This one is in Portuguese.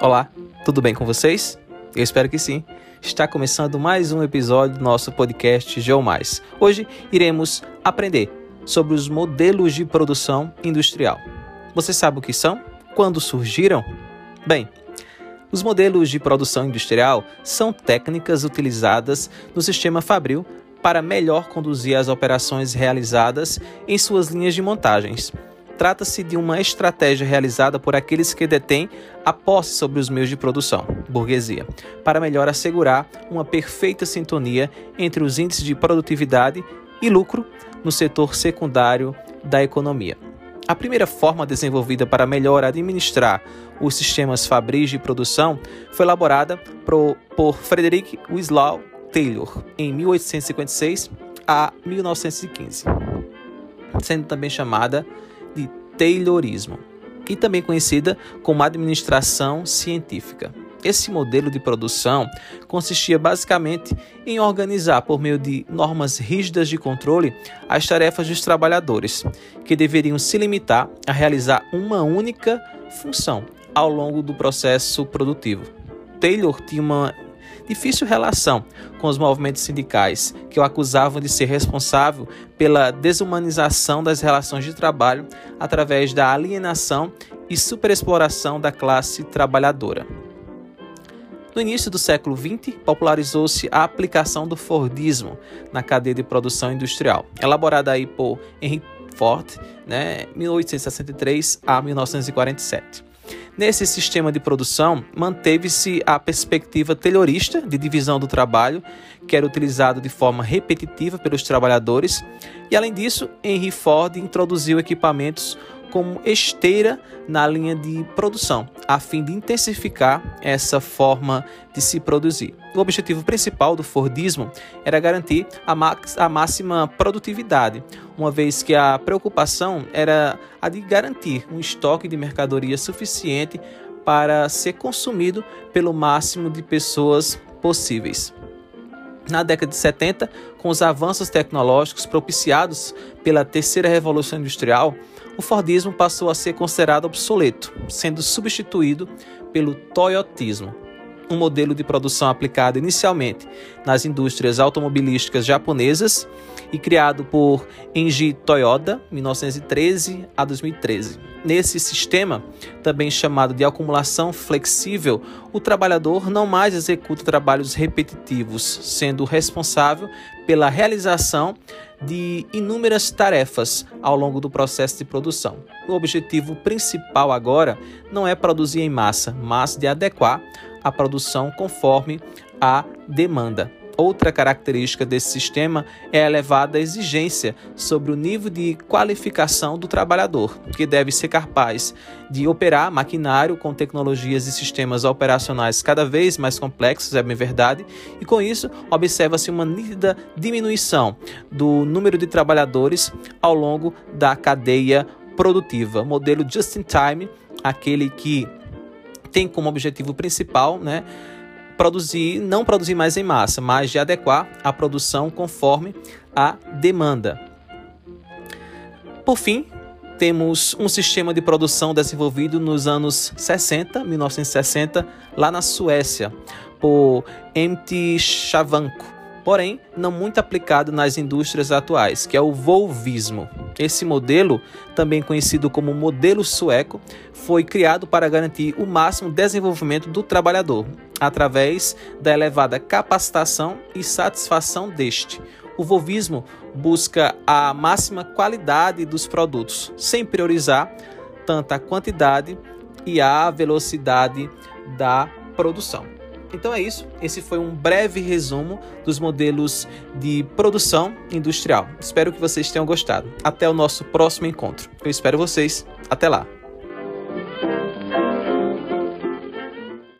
Olá, tudo bem com vocês? Eu espero que sim. Está começando mais um episódio do nosso podcast GeoMais. Hoje iremos aprender sobre os modelos de produção industrial. Você sabe o que são? Quando surgiram? Bem, os modelos de produção industrial são técnicas utilizadas no sistema Fabril para melhor conduzir as operações realizadas em suas linhas de montagens trata-se de uma estratégia realizada por aqueles que detêm a posse sobre os meios de produção, burguesia, para melhor assegurar uma perfeita sintonia entre os índices de produtividade e lucro no setor secundário da economia. A primeira forma desenvolvida para melhor administrar os sistemas fabris de produção foi elaborada por, Frederick Winslow Taylor em 1856 a 1915, sendo também chamada Taylorismo, e também conhecida como administração científica. Esse modelo de produção consistia basicamente em organizar, por meio de normas rígidas de controle, as tarefas dos trabalhadores, que deveriam se limitar a realizar uma única função ao longo do processo produtivo. Taylor tinha uma difícil relação com os movimentos sindicais, que o acusavam de ser responsável pela desumanização das relações de trabalho através da alienação e superexploração da classe trabalhadora. No início do século XX, popularizou-se a aplicação do Fordismo na cadeia de produção industrial, elaborada aí por Henry Ford, né, 1863 a 1947. Nesse sistema de produção, manteve-se a perspectiva taylorista de divisão do trabalho, que era utilizado de forma repetitiva pelos trabalhadores, e além disso, Henry Ford introduziu equipamentos como esteira na linha de produção, a fim de intensificar essa forma de se produzir. O objetivo principal do Fordismo era garantir a, a máxima produtividade, uma vez que a preocupação era a de garantir um estoque de mercadoria suficiente para ser consumido pelo máximo de pessoas possíveis. Na década de 70, com os avanços tecnológicos propiciados pela terceira revolução industrial, o Fordismo passou a ser considerado obsoleto, sendo substituído pelo Toyotismo, um modelo de produção aplicado inicialmente nas indústrias automobilísticas japonesas e criado por Enji Toyoda, 1913 a 2013. Nesse sistema, também chamado de acumulação flexível, o trabalhador não mais executa trabalhos repetitivos, sendo responsável pela realização de inúmeras tarefas ao longo do processo de produção. O objetivo principal agora não é produzir em massa, mas de adequar a produção conforme a demanda. Outra característica desse sistema é a elevada exigência sobre o nível de qualificação do trabalhador, que deve ser capaz de operar maquinário com tecnologias e sistemas operacionais cada vez mais complexos, é bem verdade, e com isso observa-se uma nítida diminuição do número de trabalhadores ao longo da cadeia produtiva. Modelo just in time, aquele que tem como objetivo principal, né, produzir, não produzir mais em massa, mas de adequar a produção conforme a demanda. Por fim, temos um sistema de produção desenvolvido nos anos 60, 1960, lá na Suécia, por M.T. Chavanko porém não muito aplicado nas indústrias atuais, que é o volvismo. Esse modelo, também conhecido como modelo sueco, foi criado para garantir o máximo desenvolvimento do trabalhador, através da elevada capacitação e satisfação deste. O volvismo busca a máxima qualidade dos produtos, sem priorizar tanto a quantidade e a velocidade da produção. Então é isso. Esse foi um breve resumo dos modelos de produção industrial. Espero que vocês tenham gostado. Até o nosso próximo encontro. Eu espero vocês. Até lá.